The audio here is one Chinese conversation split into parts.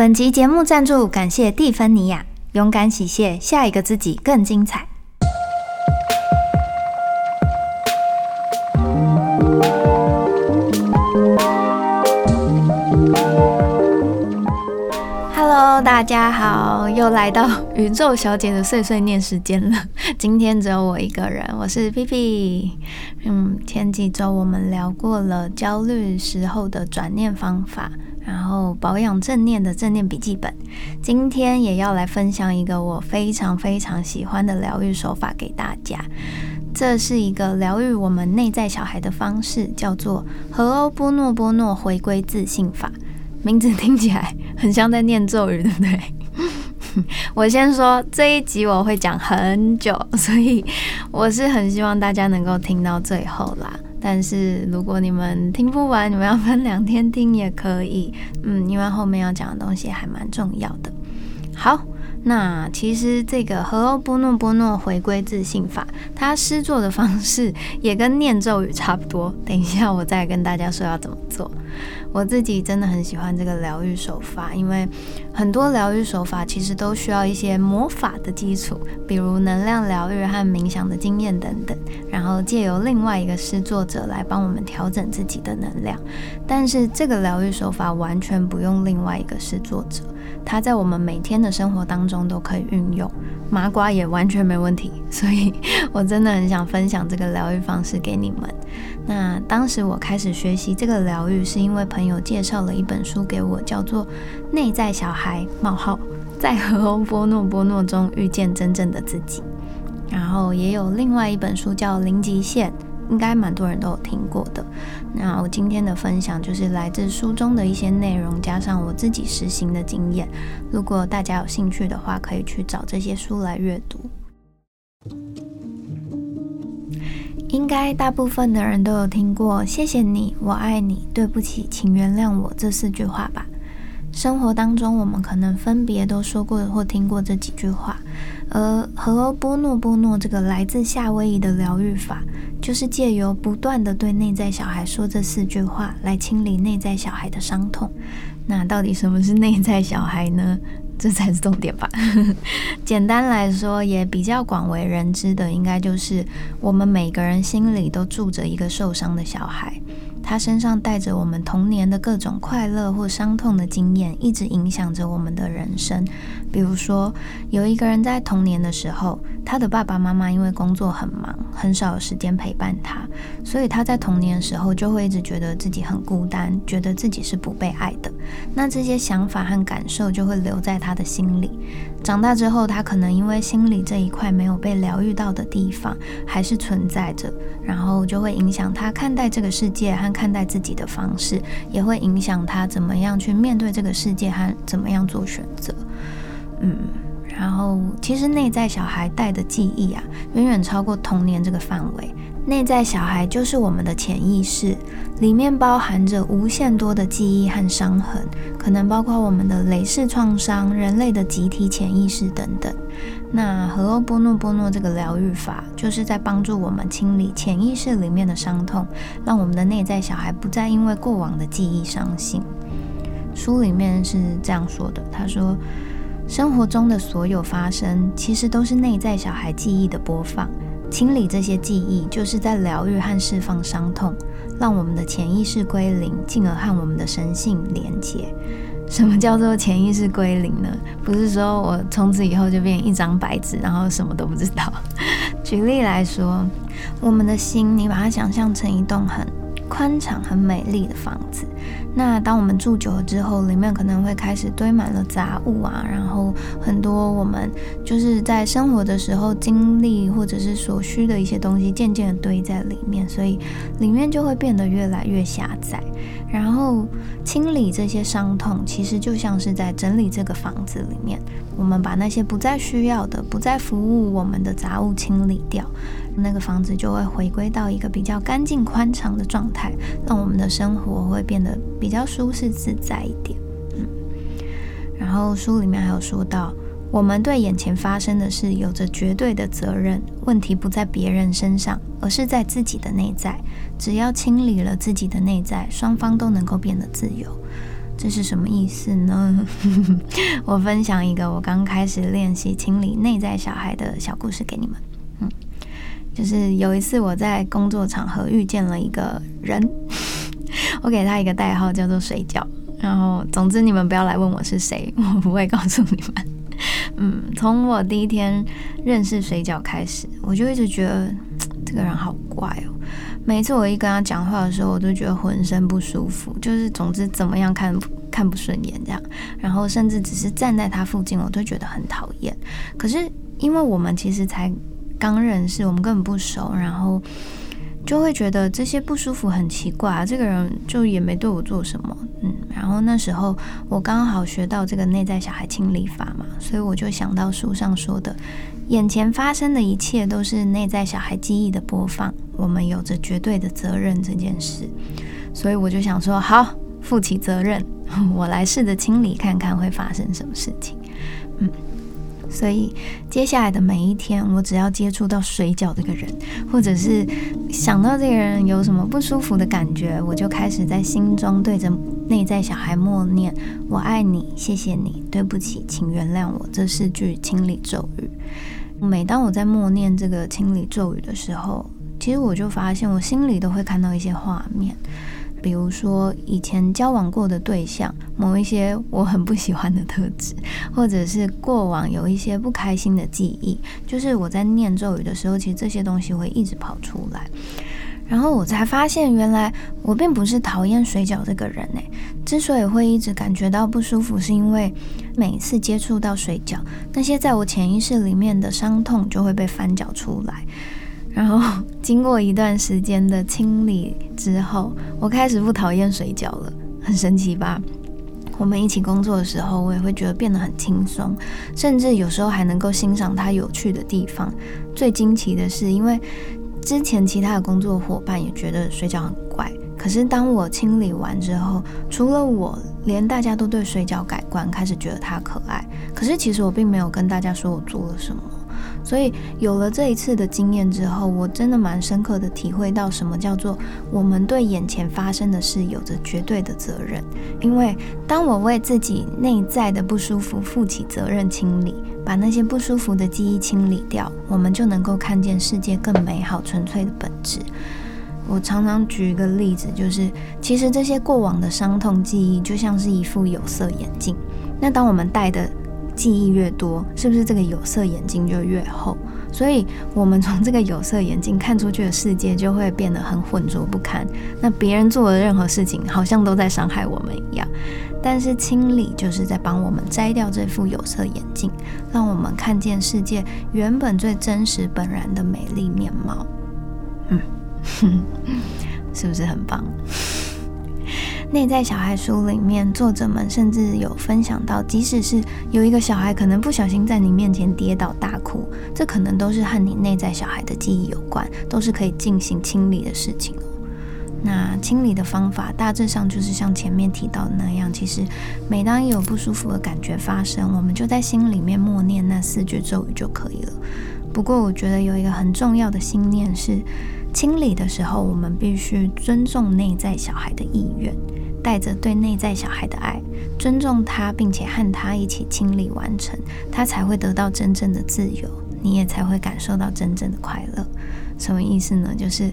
本集节目赞助，感谢蒂芬尼亚，勇敢洗卸，下一个自己更精彩。Hello，大家好，又来到宇宙小姐的碎碎念时间了。今天只有我一个人，我是 P P。嗯，前几周我们聊过了焦虑时候的转念方法。然后保养正念的正念笔记本，今天也要来分享一个我非常非常喜欢的疗愈手法给大家。这是一个疗愈我们内在小孩的方式，叫做和欧波诺波诺回归自信法。名字听起来很像在念咒语，对不对？我先说这一集我会讲很久，所以我是很希望大家能够听到最后啦。但是如果你们听不完，你们要分两天听也可以，嗯，因为后面要讲的东西还蛮重要的。好。那其实这个和欧波诺波诺回归自信法，它施作的方式也跟念咒语差不多。等一下我再跟大家说要怎么做。我自己真的很喜欢这个疗愈手法，因为很多疗愈手法其实都需要一些魔法的基础，比如能量疗愈和冥想的经验等等，然后借由另外一个施作者来帮我们调整自己的能量。但是这个疗愈手法完全不用另外一个施作者。它在我们每天的生活当中都可以运用，麻瓜也完全没问题。所以我真的很想分享这个疗愈方式给你们。那当时我开始学习这个疗愈，是因为朋友介绍了一本书给我，叫做《内在小孩：冒号在和欧波诺波诺中遇见真正的自己》。然后也有另外一本书叫《零极限》。应该蛮多人都有听过的。那我今天的分享就是来自书中的一些内容，加上我自己实行的经验。如果大家有兴趣的话，可以去找这些书来阅读。应该大部分的人都有听过“谢谢你，我爱你，对不起，请原谅我”这四句话吧。生活当中，我们可能分别都说过或听过这几句话。而和欧波诺波诺这个来自夏威夷的疗愈法，就是借由不断的对内在小孩说这四句话，来清理内在小孩的伤痛。那到底什么是内在小孩呢？这才是重点吧。简单来说，也比较广为人知的，应该就是我们每个人心里都住着一个受伤的小孩。他身上带着我们童年的各种快乐或伤痛的经验，一直影响着我们的人生。比如说，有一个人在童年的时候，他的爸爸妈妈因为工作很忙，很少有时间陪伴他，所以他在童年的时候就会一直觉得自己很孤单，觉得自己是不被爱的。那这些想法和感受就会留在他的心里。长大之后，他可能因为心里这一块没有被疗愈到的地方还是存在着，然后就会影响他看待这个世界和看待自己的方式，也会影响他怎么样去面对这个世界和怎么样做选择。嗯，然后其实内在小孩带的记忆啊，远远超过童年这个范围。内在小孩就是我们的潜意识，里面包含着无限多的记忆和伤痕，可能包括我们的累世创伤、人类的集体潜意识等等。那和欧波诺波诺这个疗愈法，就是在帮助我们清理潜意识里面的伤痛，让我们的内在小孩不再因为过往的记忆伤心。书里面是这样说的，他说：“生活中的所有发生，其实都是内在小孩记忆的播放。”清理这些记忆，就是在疗愈和释放伤痛，让我们的潜意识归零，进而和我们的神性连接。什么叫做潜意识归零呢？不是说我从此以后就变一张白纸，然后什么都不知道。举例来说，我们的心，你把它想象成一栋很宽敞、很美丽的房子。那当我们住久了之后，里面可能会开始堆满了杂物啊，然后很多我们就是在生活的时候经历或者是所需的一些东西，渐渐的堆在里面，所以里面就会变得越来越狭窄。然后清理这些伤痛，其实就像是在整理这个房子里面，我们把那些不再需要的、不再服务我们的杂物清理掉，那个房子就会回归到一个比较干净、宽敞的状态，让我们的生活会变得。比较舒适自在一点，嗯。然后书里面还有说到，我们对眼前发生的事有着绝对的责任，问题不在别人身上，而是在自己的内在。只要清理了自己的内在，双方都能够变得自由。这是什么意思呢？我分享一个我刚开始练习清理内在小孩的小故事给你们。嗯，就是有一次我在工作场合遇见了一个人，我给他一个代号叫做水饺。然后，总之你们不要来问我是谁，我不会告诉你们。嗯，从我第一天认识水饺开始，我就一直觉得这个人好怪哦。每次我一跟他讲话的时候，我都觉得浑身不舒服，就是总之怎么样看看不顺眼这样。然后甚至只是站在他附近，我都觉得很讨厌。可是因为我们其实才刚认识，我们根本不熟，然后就会觉得这些不舒服很奇怪。这个人就也没对我做什么，嗯。然后那时候我刚好学到这个内在小孩清理法嘛，所以我就想到书上说的。眼前发生的一切都是内在小孩记忆的播放，我们有着绝对的责任这件事，所以我就想说，好，负起责任，我来试着清理看看会发生什么事情。嗯，所以接下来的每一天，我只要接触到水饺这个人，或者是想到这个人有什么不舒服的感觉，我就开始在心中对着内在小孩默念：“我爱你，谢谢你，对不起，请原谅我。”这四句清理咒语。每当我在默念这个清理咒语的时候，其实我就发现我心里都会看到一些画面，比如说以前交往过的对象，某一些我很不喜欢的特质，或者是过往有一些不开心的记忆，就是我在念咒语的时候，其实这些东西会一直跑出来。然后我才发现，原来我并不是讨厌水饺这个人诶。之所以会一直感觉到不舒服，是因为每次接触到水饺，那些在我潜意识里面的伤痛就会被翻搅出来。然后经过一段时间的清理之后，我开始不讨厌水饺了。很神奇吧？我们一起工作的时候，我也会觉得变得很轻松，甚至有时候还能够欣赏它有趣的地方。最惊奇的是，因为之前其他的工作伙伴也觉得水饺很怪，可是当我清理完之后，除了我，连大家都对水饺改观，开始觉得它可爱。可是其实我并没有跟大家说我做了什么，所以有了这一次的经验之后，我真的蛮深刻的体会到什么叫做我们对眼前发生的事有着绝对的责任。因为当我为自己内在的不舒服负起责任，清理。把那些不舒服的记忆清理掉，我们就能够看见世界更美好、纯粹的本质。我常常举一个例子，就是其实这些过往的伤痛记忆就像是一副有色眼镜。那当我们戴的记忆越多，是不是这个有色眼镜就越厚？所以，我们从这个有色眼镜看出去的世界就会变得很浑浊不堪。那别人做的任何事情，好像都在伤害我们一样。但是清理就是在帮我们摘掉这副有色眼镜，让我们看见世界原本最真实本然的美丽面貌。嗯，是不是很棒？内在小孩书里面，作者们甚至有分享到，即使是有一个小孩可能不小心在你面前跌倒大哭，这可能都是和你内在小孩的记忆有关，都是可以进行清理的事情。那清理的方法大致上就是像前面提到的那样，其实每当有不舒服的感觉发生，我们就在心里面默念那四句咒语就可以了。不过我觉得有一个很重要的心念是，清理的时候我们必须尊重内在小孩的意愿，带着对内在小孩的爱，尊重他，并且和他一起清理完成，他才会得到真正的自由，你也才会感受到真正的快乐。什么意思呢？就是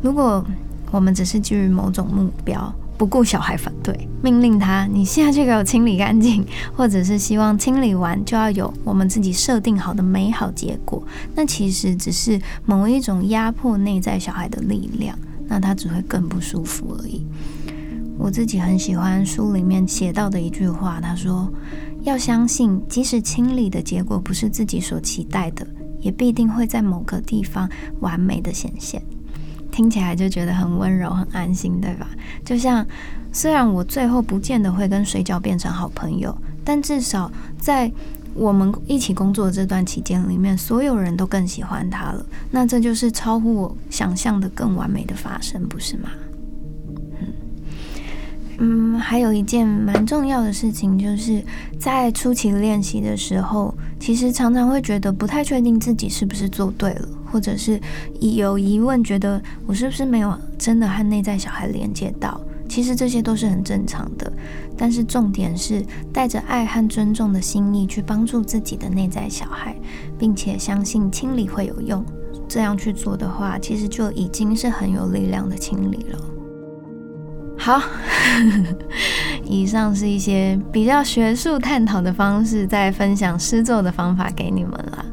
如果我们只是基于某种目标，不顾小孩反对，命令他你现在就给我清理干净，或者是希望清理完就要有我们自己设定好的美好结果，那其实只是某一种压迫内在小孩的力量，那他只会更不舒服而已。我自己很喜欢书里面写到的一句话，他说：“要相信，即使清理的结果不是自己所期待的，也必定会在某个地方完美的显现。”听起来就觉得很温柔、很安心，对吧？就像虽然我最后不见得会跟水饺变成好朋友，但至少在我们一起工作这段期间里面，所有人都更喜欢他了。那这就是超乎我想象的更完美的发生，不是吗？嗯，还有一件蛮重要的事情，就是在初期练习的时候，其实常常会觉得不太确定自己是不是做对了。或者是有疑问，觉得我是不是没有真的和内在小孩连接到？其实这些都是很正常的。但是重点是带着爱和尊重的心意去帮助自己的内在小孩，并且相信清理会有用。这样去做的话，其实就已经是很有力量的清理了。好，以上是一些比较学术探讨的方式，在分享施咒的方法给你们了。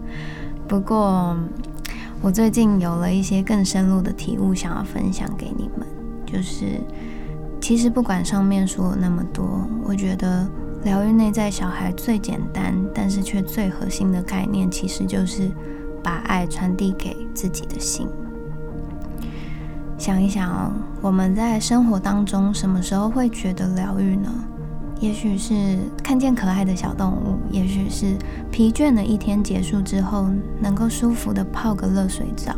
不过，我最近有了一些更深入的体悟，想要分享给你们。就是，其实不管上面说了那么多，我觉得疗愈内在小孩最简单，但是却最核心的概念，其实就是把爱传递给自己的心。想一想哦，我们在生活当中什么时候会觉得疗愈呢？也许是看见可爱的小动物，也许是疲倦的一天结束之后能够舒服的泡个热水澡，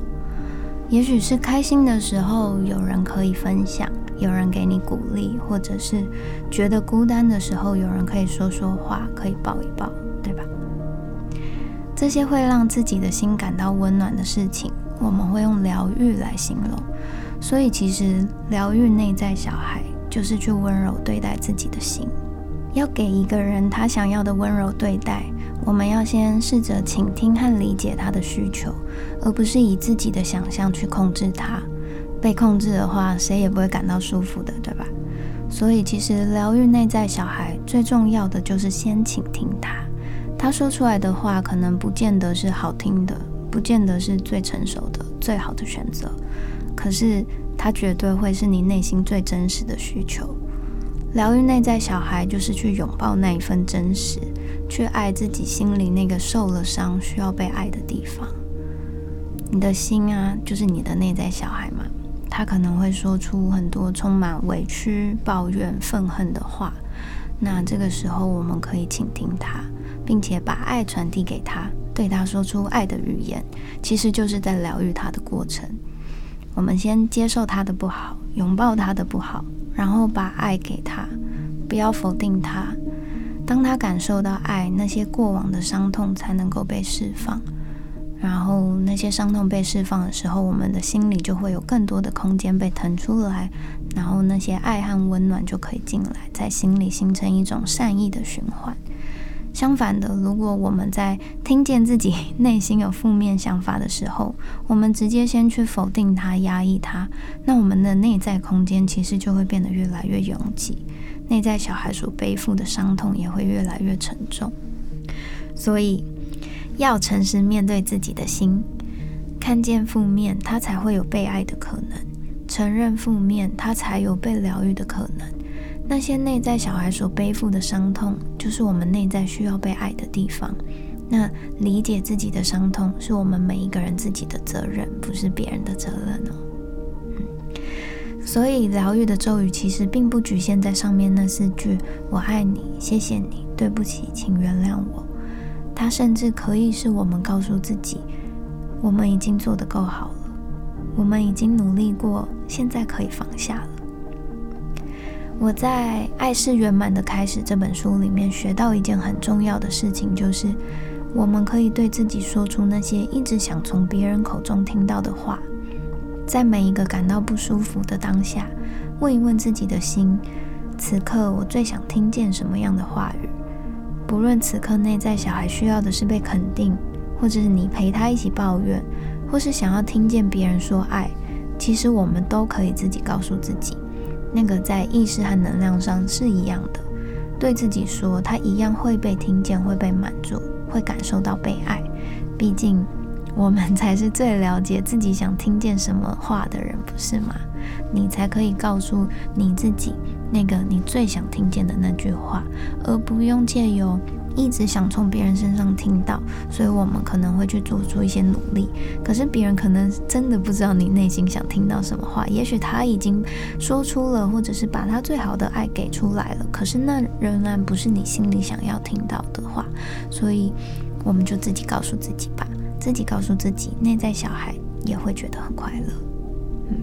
也许是开心的时候有人可以分享，有人给你鼓励，或者是觉得孤单的时候有人可以说说话，可以抱一抱，对吧？这些会让自己的心感到温暖的事情，我们会用疗愈来形容。所以，其实疗愈内在小孩，就是去温柔对待自己的心。要给一个人他想要的温柔对待，我们要先试着倾听和理解他的需求，而不是以自己的想象去控制他。被控制的话，谁也不会感到舒服的，对吧？所以，其实疗愈内在小孩最重要的就是先倾听他。他说出来的话，可能不见得是好听的，不见得是最成熟的、最好的选择。可是，他绝对会是你内心最真实的需求。疗愈内在小孩，就是去拥抱那一份真实，去爱自己心里那个受了伤、需要被爱的地方。你的心啊，就是你的内在小孩嘛，他可能会说出很多充满委屈、抱怨、愤恨的话。那这个时候，我们可以倾听他，并且把爱传递给他，对他说出爱的语言，其实就是在疗愈他的过程。我们先接受他的不好，拥抱他的不好，然后把爱给他，不要否定他。当他感受到爱，那些过往的伤痛才能够被释放。然后那些伤痛被释放的时候，我们的心里就会有更多的空间被腾出来，然后那些爱和温暖就可以进来，在心里形成一种善意的循环。相反的，如果我们在听见自己内心有负面想法的时候，我们直接先去否定它、压抑它，那我们的内在空间其实就会变得越来越拥挤，内在小孩所背负的伤痛也会越来越沉重。所以，要诚实面对自己的心，看见负面，它才会有被爱的可能；承认负面，它才有被疗愈的可能。那些内在小孩所背负的伤痛，就是我们内在需要被爱的地方。那理解自己的伤痛，是我们每一个人自己的责任，不是别人的责任哦。嗯，所以疗愈的咒语其实并不局限在上面那四句“我爱你”“谢谢你”“对不起”“请原谅我”。它甚至可以是我们告诉自己：我们已经做得够好了，我们已经努力过，现在可以放下了。我在《爱是圆满的开始》这本书里面学到一件很重要的事情，就是我们可以对自己说出那些一直想从别人口中听到的话。在每一个感到不舒服的当下，问一问自己的心：此刻我最想听见什么样的话语？不论此刻内在小孩需要的是被肯定，或者是你陪他一起抱怨，或是想要听见别人说爱，其实我们都可以自己告诉自己。那个在意识和能量上是一样的，对自己说，他一样会被听见，会被满足，会感受到被爱。毕竟，我们才是最了解自己想听见什么话的人，不是吗？你才可以告诉你自己那个你最想听见的那句话，而不用借由。一直想从别人身上听到，所以我们可能会去做出一些努力。可是别人可能真的不知道你内心想听到什么话，也许他已经说出了，或者是把他最好的爱给出来了。可是那仍然不是你心里想要听到的话，所以我们就自己告诉自己吧，自己告诉自己，内在小孩也会觉得很快乐。嗯，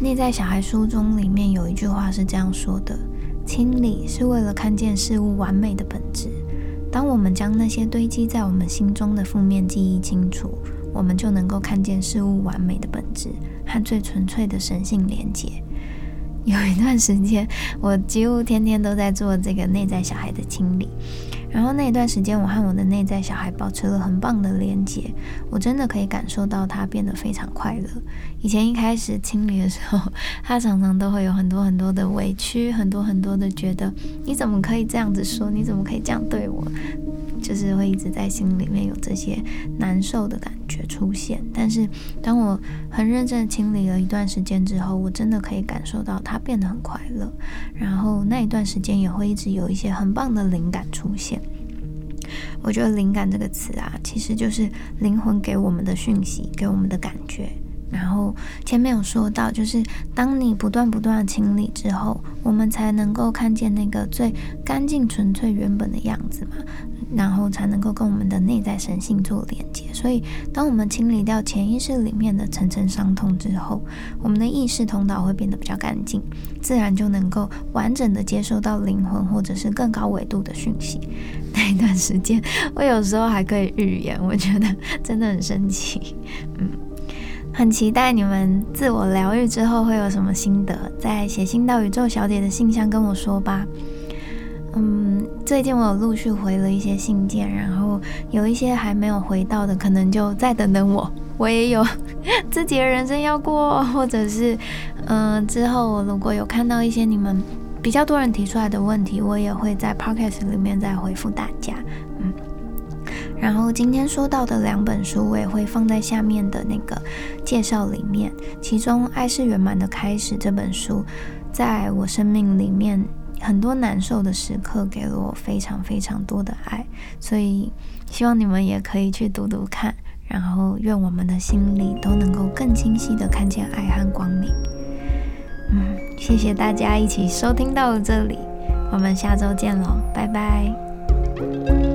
内在小孩书中里面有一句话是这样说的。清理是为了看见事物完美的本质。当我们将那些堆积在我们心中的负面记忆清除，我们就能够看见事物完美的本质和最纯粹的神性连接。有一段时间，我几乎天天都在做这个内在小孩的清理。然后那一段时间，我和我的内在小孩保持了很棒的连接，我真的可以感受到他变得非常快乐。以前一开始清理的时候，他常常都会有很多很多的委屈，很多很多的觉得你怎么可以这样子说，你怎么可以这样对我，就是会一直在心里面有这些难受的感觉出现。但是当我很认真清理了一段时间之后，我真的可以感受到它变得很快乐，然后那一段时间也会一直有一些很棒的灵感出现。我觉得“灵感”这个词啊，其实就是灵魂给我们的讯息，给我们的感觉。然后前面有说到，就是当你不断不断的清理之后，我们才能够看见那个最干净、纯粹、原本的样子嘛，然后才能够跟我们的内在神性做连接。所以，当我们清理掉潜意识里面的层层伤痛之后，我们的意识通道会变得比较干净，自然就能够完整的接收到灵魂或者是更高维度的讯息。那一段时间，我有时候还可以预言，我觉得真的很神奇，嗯。很期待你们自我疗愈之后会有什么心得，在写信到宇宙小姐的信箱跟我说吧。嗯，最近我有陆续回了一些信件，然后有一些还没有回到的，可能就再等等我。我也有 自己的人生要过，或者是嗯，之后我如果有看到一些你们比较多人提出来的问题，我也会在 podcast 里面再回复大家。然后今天说到的两本书，我也会放在下面的那个介绍里面。其中《爱是圆满的开始》这本书，在我生命里面很多难受的时刻，给了我非常非常多的爱，所以希望你们也可以去读读看。然后愿我们的心里都能够更清晰的看见爱和光明。嗯，谢谢大家一起收听到了这里，我们下周见喽，拜拜。